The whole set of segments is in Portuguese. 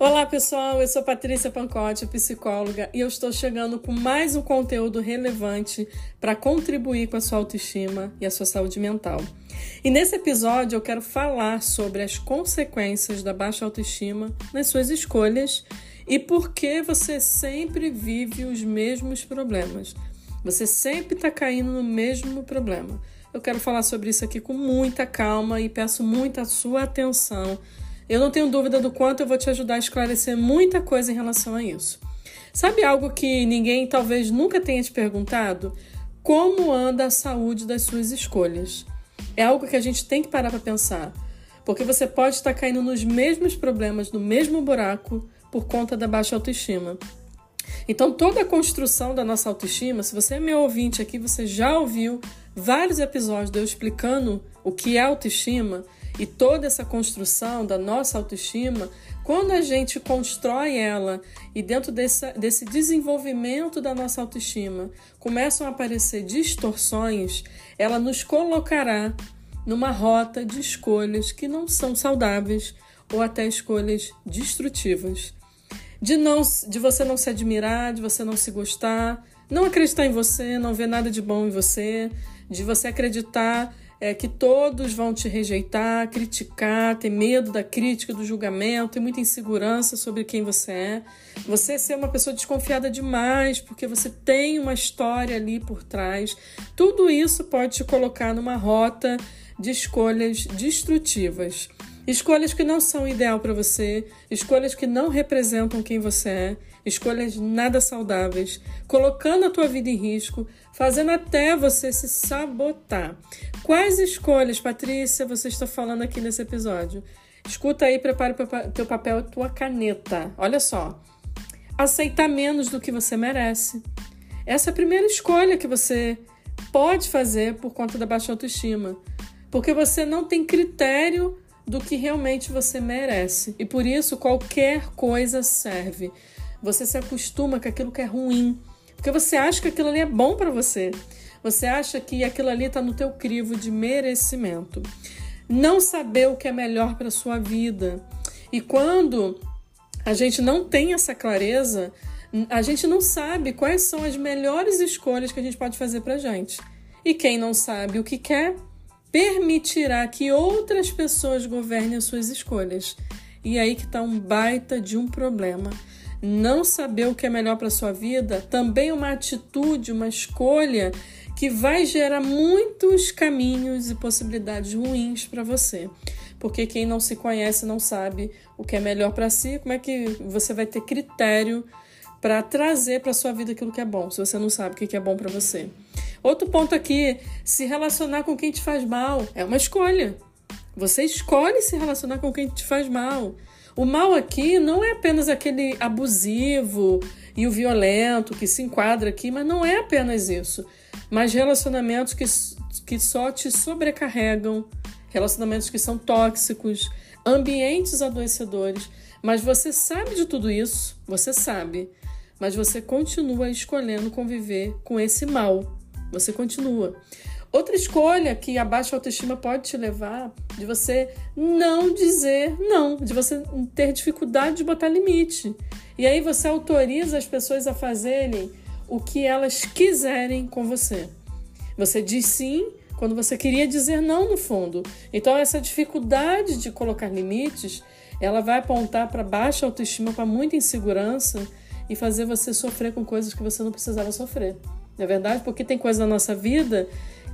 Olá pessoal, eu sou Patrícia Pancotti, psicóloga, e eu estou chegando com mais um conteúdo relevante para contribuir com a sua autoestima e a sua saúde mental. E nesse episódio eu quero falar sobre as consequências da baixa autoestima nas suas escolhas e por que você sempre vive os mesmos problemas. Você sempre está caindo no mesmo problema. Eu quero falar sobre isso aqui com muita calma e peço muita sua atenção eu não tenho dúvida do quanto eu vou te ajudar a esclarecer muita coisa em relação a isso. Sabe algo que ninguém talvez nunca tenha te perguntado? Como anda a saúde das suas escolhas? É algo que a gente tem que parar para pensar, porque você pode estar caindo nos mesmos problemas, no mesmo buraco, por conta da baixa autoestima. Então, toda a construção da nossa autoestima, se você é meu ouvinte aqui, você já ouviu vários episódios de eu explicando o que é autoestima e toda essa construção da nossa autoestima, quando a gente constrói ela e dentro desse, desse desenvolvimento da nossa autoestima começam a aparecer distorções, ela nos colocará numa rota de escolhas que não são saudáveis ou até escolhas destrutivas. De, não, de você não se admirar, de você não se gostar, não acreditar em você, não ver nada de bom em você, de você acreditar é, que todos vão te rejeitar, criticar, ter medo da crítica, do julgamento, ter muita insegurança sobre quem você é. Você ser uma pessoa desconfiada demais porque você tem uma história ali por trás. Tudo isso pode te colocar numa rota de escolhas destrutivas. Escolhas que não são ideal para você, escolhas que não representam quem você é, escolhas nada saudáveis, colocando a tua vida em risco, fazendo até você se sabotar. Quais escolhas, Patrícia, você está falando aqui nesse episódio? Escuta aí, prepara o teu papel e tua caneta. Olha só. Aceitar menos do que você merece. Essa é a primeira escolha que você pode fazer por conta da baixa autoestima. Porque você não tem critério do que realmente você merece. E por isso qualquer coisa serve. Você se acostuma com aquilo que é ruim, porque você acha que aquilo ali é bom para você. Você acha que aquilo ali está no teu crivo de merecimento. Não saber o que é melhor para sua vida. E quando a gente não tem essa clareza, a gente não sabe quais são as melhores escolhas que a gente pode fazer para gente. E quem não sabe o que quer, permitirá que outras pessoas governem as suas escolhas. E aí que está um baita de um problema. Não saber o que é melhor para sua vida também uma atitude, uma escolha que vai gerar muitos caminhos e possibilidades ruins para você. Porque quem não se conhece não sabe o que é melhor para si, como é que você vai ter critério para trazer para sua vida aquilo que é bom, se você não sabe o que é bom para você. Outro ponto aqui, se relacionar com quem te faz mal é uma escolha. Você escolhe se relacionar com quem te faz mal. O mal aqui não é apenas aquele abusivo e o violento que se enquadra aqui, mas não é apenas isso. Mas relacionamentos que, que só te sobrecarregam, relacionamentos que são tóxicos, ambientes adoecedores. Mas você sabe de tudo isso, você sabe, mas você continua escolhendo conviver com esse mal. Você continua. Outra escolha que a baixa autoestima pode te levar de você não dizer não, de você ter dificuldade de botar limite. E aí você autoriza as pessoas a fazerem o que elas quiserem com você. Você diz sim quando você queria dizer não no fundo. Então essa dificuldade de colocar limites, ela vai apontar para baixa autoestima, para muita insegurança e fazer você sofrer com coisas que você não precisava sofrer. Não é verdade? Porque tem coisa na nossa vida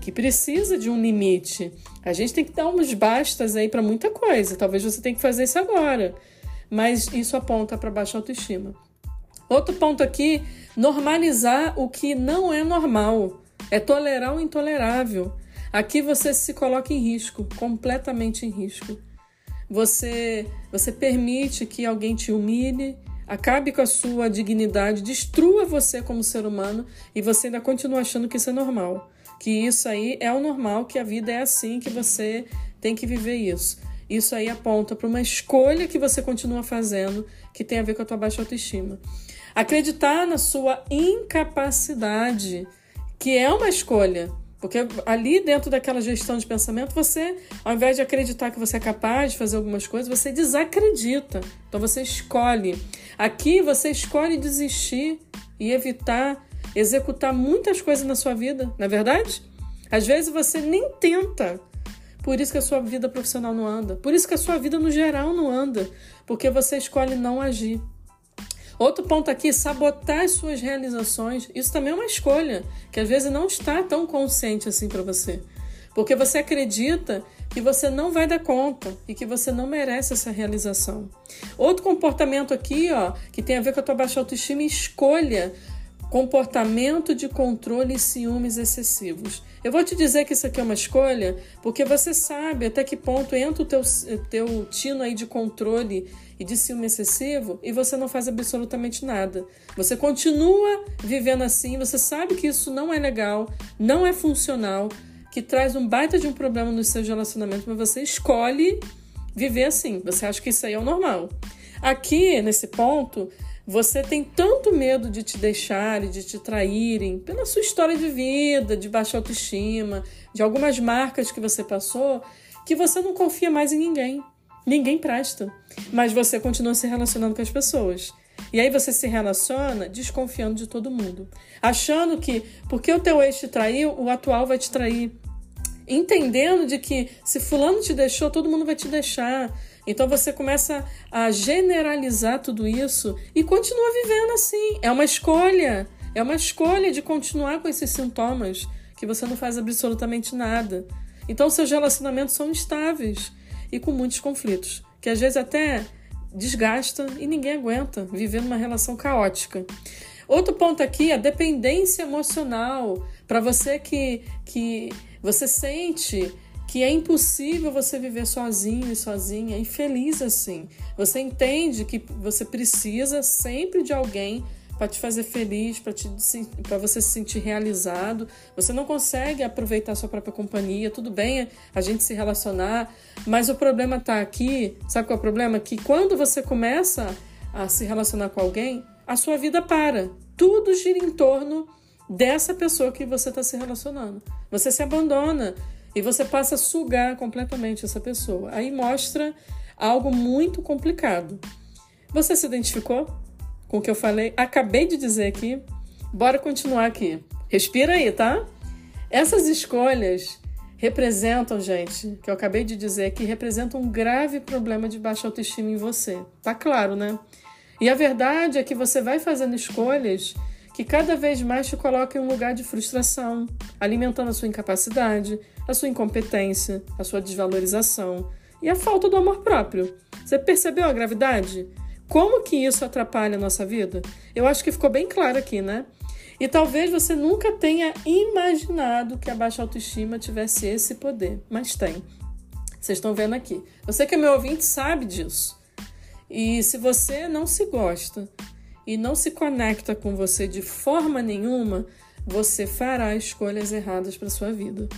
que precisa de um limite. A gente tem que dar uns bastas aí para muita coisa. Talvez você tenha que fazer isso agora. Mas isso aponta para baixa autoestima. Outro ponto aqui, normalizar o que não é normal. É tolerar o intolerável. Aqui você se coloca em risco, completamente em risco. Você você permite que alguém te humilhe, acabe com a sua dignidade, destrua você como ser humano e você ainda continua achando que isso é normal. Que isso aí é o normal, que a vida é assim, que você tem que viver isso. Isso aí aponta para uma escolha que você continua fazendo que tem a ver com a tua baixa autoestima. Acreditar na sua incapacidade, que é uma escolha, Porque ali dentro daquela gestão de pensamento, você, ao invés de acreditar que você é capaz de fazer algumas coisas, você desacredita. Então você escolhe. Aqui você escolhe desistir e evitar executar muitas coisas na sua vida, não é verdade? Às vezes você nem tenta. Por isso que a sua vida profissional não anda. Por isso que a sua vida no geral não anda. Porque você escolhe não agir. Outro ponto aqui, sabotar as suas realizações. Isso também é uma escolha, que às vezes não está tão consciente assim para você. Porque você acredita que você não vai dar conta e que você não merece essa realização. Outro comportamento aqui, ó, que tem a ver com a tua baixa autoestima, escolha comportamento de controle e ciúmes excessivos. Eu vou te dizer que isso aqui é uma escolha porque você sabe até que ponto entra o teu, teu tino aí de controle e de ciúme excessivo e você não faz absolutamente nada. Você continua vivendo assim, você sabe que isso não é legal, não é funcional, que traz um baita de um problema nos seus relacionamentos, mas você escolhe viver assim. Você acha que isso aí é o normal. Aqui, nesse ponto, você tem tanto medo de te deixarem, de te traírem, pela sua história de vida, de baixa autoestima, de algumas marcas que você passou, que você não confia mais em ninguém. Ninguém presta. Mas você continua se relacionando com as pessoas. E aí você se relaciona desconfiando de todo mundo. Achando que porque o teu ex te traiu, o atual vai te trair. Entendendo de que se fulano te deixou, todo mundo vai te deixar. Então você começa a generalizar tudo isso e continua vivendo assim. É uma escolha. É uma escolha de continuar com esses sintomas que você não faz absolutamente nada. Então seus relacionamentos são instáveis e com muitos conflitos, que às vezes até desgasta e ninguém aguenta viver numa relação caótica. Outro ponto aqui, a dependência emocional. Para você que, que você sente que é impossível você viver sozinho e sozinha e feliz assim. Você entende que você precisa sempre de alguém para te fazer feliz, para você se sentir realizado. Você não consegue aproveitar sua própria companhia. Tudo bem a gente se relacionar, mas o problema está aqui. Sabe qual é o problema? Que quando você começa a se relacionar com alguém, a sua vida para. Tudo gira em torno dessa pessoa que você está se relacionando. Você se abandona e você passa a sugar completamente essa pessoa. Aí mostra algo muito complicado. Você se identificou? com o que eu falei, acabei de dizer aqui. Bora continuar aqui. Respira aí, tá? Essas escolhas representam, gente, que eu acabei de dizer aqui, representam um grave problema de baixa autoestima em você. Tá claro, né? E a verdade é que você vai fazendo escolhas que cada vez mais te colocam em um lugar de frustração, alimentando a sua incapacidade, a sua incompetência, a sua desvalorização e a falta do amor próprio. Você percebeu a gravidade? Como que isso atrapalha a nossa vida? Eu acho que ficou bem claro aqui, né? E talvez você nunca tenha imaginado que a baixa autoestima tivesse esse poder, mas tem. Vocês estão vendo aqui. Você que é meu ouvinte sabe disso. E se você não se gosta e não se conecta com você de forma nenhuma, você fará escolhas erradas para sua vida.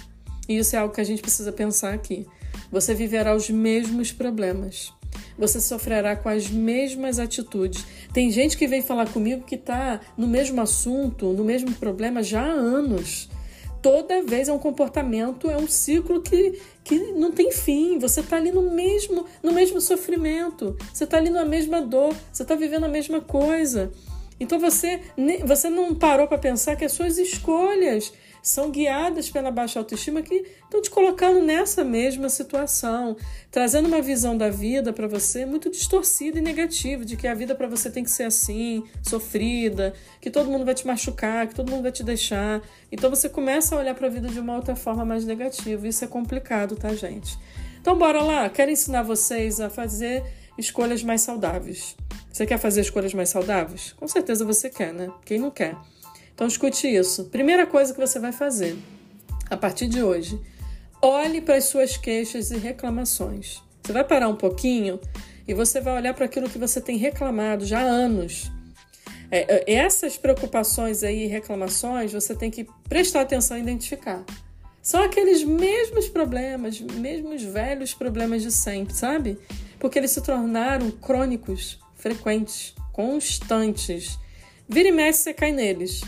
E isso é algo que a gente precisa pensar aqui. Você viverá os mesmos problemas você sofrerá com as mesmas atitudes. Tem gente que vem falar comigo que está no mesmo assunto, no mesmo problema já há anos. Toda vez é um comportamento, é um ciclo que, que não tem fim. Você está ali no mesmo, no mesmo sofrimento, você está ali na mesma dor, você está vivendo a mesma coisa. Então você, você não parou para pensar que as suas escolhas são guiadas pela baixa autoestima que estão te colocando nessa mesma situação, trazendo uma visão da vida para você muito distorcida e negativa, de que a vida para você tem que ser assim, sofrida, que todo mundo vai te machucar, que todo mundo vai te deixar. Então você começa a olhar para a vida de uma outra forma mais negativa. Isso é complicado, tá, gente? Então bora lá, quero ensinar vocês a fazer escolhas mais saudáveis. Você quer fazer escolhas mais saudáveis? Com certeza você quer, né? Quem não quer? Então escute isso. Primeira coisa que você vai fazer a partir de hoje, olhe para as suas queixas e reclamações. Você vai parar um pouquinho e você vai olhar para aquilo que você tem reclamado já há anos. É, é essas preocupações aí e reclamações você tem que prestar atenção e identificar. São aqueles mesmos problemas, mesmos velhos problemas de sempre, sabe? Porque eles se tornaram crônicos, frequentes, constantes. Vira e mexe, você cai neles.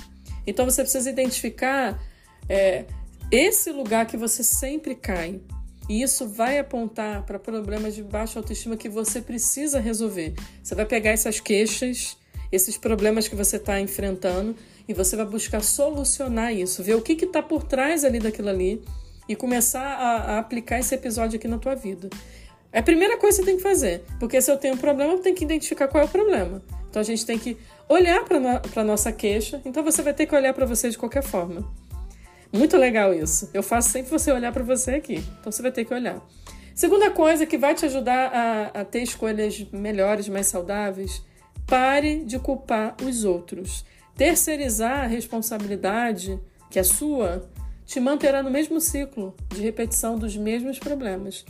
Então você precisa identificar é, esse lugar que você sempre cai. E isso vai apontar para problemas de baixa autoestima que você precisa resolver. Você vai pegar essas queixas, esses problemas que você está enfrentando, e você vai buscar solucionar isso, ver o que está por trás ali daquilo ali e começar a, a, aplicar esse episódio aqui na tua vida. É a primeira coisa que você tem que fazer, porque se eu tenho um problema, eu tenho que identificar qual é o problema. Então a gente tem que olhar para a no, nossa queixa, então você vai ter que olhar para você de qualquer forma. Muito legal isso. Eu faço sempre você olhar para você aqui. Então você vai ter que olhar. Segunda coisa que vai te ajudar a, a ter escolhas melhores, mais saudáveis, pare de culpar os outros. Terceirizar a responsabilidade, que é sua, te manterá no mesmo ciclo de repetição dos mesmos problemas.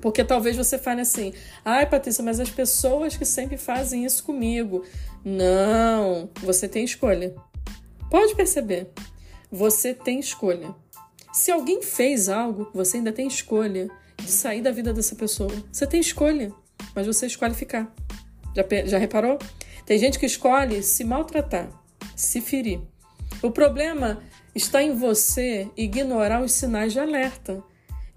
Porque talvez você fale assim: ai, Patrícia, mas as pessoas que sempre fazem isso comigo. Não, você tem escolha. Pode perceber. Você tem escolha. Se alguém fez algo, você ainda tem escolha de sair da vida dessa pessoa. Você tem escolha, mas você escolhe ficar. Já, já reparou? Tem gente que escolhe se maltratar, se ferir. O problema está em você ignorar os sinais de alerta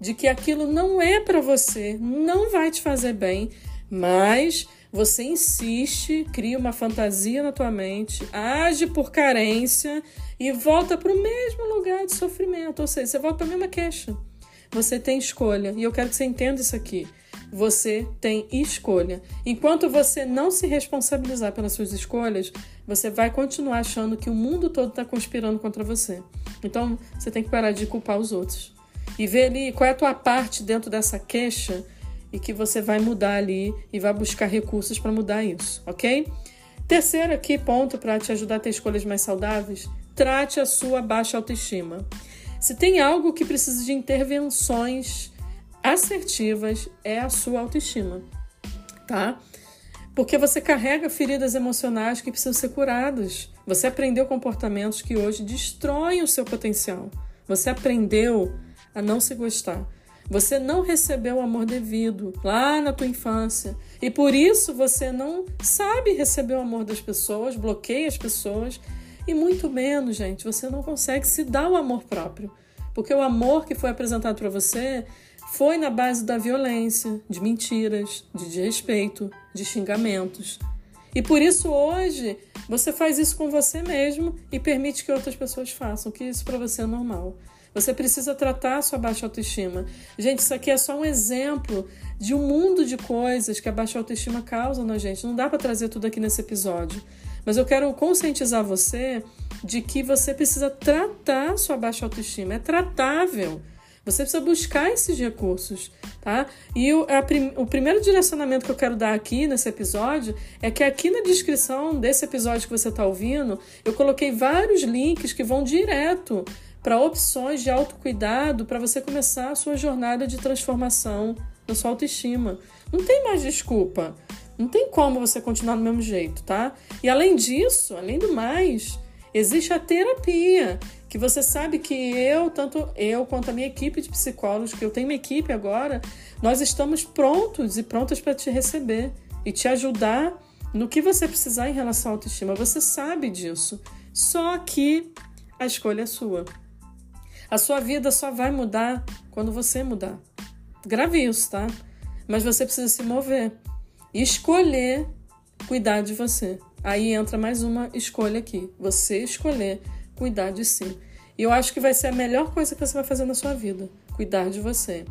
de que aquilo não é para você, não vai te fazer bem, mas você insiste, cria uma fantasia na tua mente, age por carência e volta para o mesmo lugar de sofrimento. Ou seja, você volta para a mesma queixa. Você tem escolha. E eu quero que você entenda isso aqui. Você tem escolha. Enquanto você não se responsabilizar pelas suas escolhas, você vai continuar achando que o mundo todo está conspirando contra você. Então, você tem que parar de culpar os outros. E ver ali qual é a tua parte dentro dessa queixa e que você vai mudar ali e vai buscar recursos para mudar isso, ok? Terceiro aqui ponto para te ajudar a ter escolhas mais saudáveis, trate a sua baixa autoestima. Se tem algo que precisa de intervenções assertivas é a sua autoestima, tá? Porque você carrega feridas emocionais que precisam ser curadas. Você aprendeu comportamentos que hoje destroem o seu potencial. Você aprendeu a não se gostar. Você não recebeu o amor devido lá na tua infância e por isso você não sabe receber o amor das pessoas, bloqueia as pessoas e muito menos, gente, você não consegue se dar o amor próprio. Porque o amor que foi apresentado para você foi na base da violência, de mentiras, de desrespeito, de xingamentos. E por isso hoje você faz isso com você mesmo e permite que outras pessoas façam, que isso para você é normal. Você precisa tratar a sua baixa autoestima. Gente, isso aqui é só um exemplo de um mundo de coisas que a baixa autoestima causa na gente. Não dá para trazer tudo aqui nesse episódio. Mas eu quero conscientizar você de que você precisa tratar a sua baixa autoestima. É tratável. Você precisa buscar esses recursos, tá? E o, prim, o primeiro direcionamento que eu quero dar aqui nesse episódio é que aqui na descrição desse episódio que você está ouvindo, eu coloquei vários links que vão direto para opções de autocuidado para você começar a sua jornada de transformação da sua autoestima. Não tem mais desculpa. Não tem como você continuar do mesmo jeito, tá? E além disso, além do mais, existe a terapia, que você sabe que eu, tanto eu quanto a minha equipe de psicólogos, que eu tenho uma equipe agora, nós estamos prontos e prontas para te receber e te ajudar no que você precisar em relação à autoestima. Você sabe disso. Só que a escolha é sua. A sua vida só vai mudar quando você mudar. Grave isso, tá? Mas você precisa se mover e escolher cuidar de você. Aí entra mais uma escolha aqui. Você escolher cuidar de si. E eu acho que vai ser a melhor coisa que você vai fazer na sua vida, cuidar de você.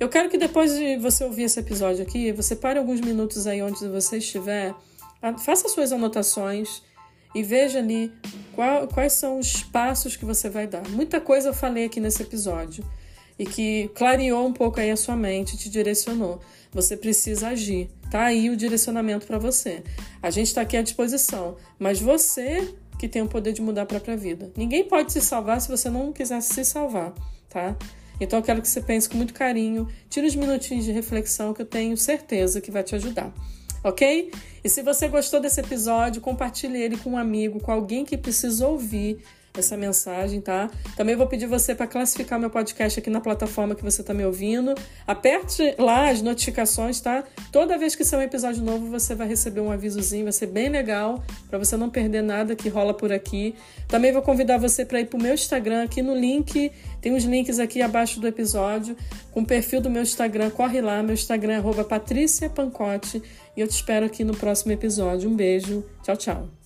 Eu quero que depois de você ouvir esse episódio aqui, você pare alguns minutos aí onde você estiver, faça suas anotações e veja ali qual, quais são os passos que você vai dar. Muita coisa eu falei aqui nesse episódio e que clareou um pouco aí a sua mente, te direcionou. Você precisa agir. Tá aí o direcionamento para você. A gente está aqui à disposição, mas você que tem o poder de mudar a própria vida. Ninguém pode se salvar se você não quiser se salvar, tá? Então eu quero que você pense com muito carinho, tire uns minutinhos de reflexão que eu tenho certeza que vai te ajudar ok? E se você gostou desse episódio, compartilhe ele com um amigo, com alguém que precisa ouvir essa mensagem, tá? Também vou pedir você para classificar meu podcast aqui na plataforma que você está me ouvindo. Aperte lá as notificações, tá? Toda vez que sair um episódio novo, você vai receber um avisozinho, vai ser bem legal para você não perder nada que rola por aqui. Também vou convidar você para ir pro meu Instagram aqui no link, tem os links aqui abaixo do episódio com o perfil do meu Instagram. Corre lá, meu Instagram é @patriciapancote e eu te espero aqui no próximo episódio. Um beijo. Tchau, tchau.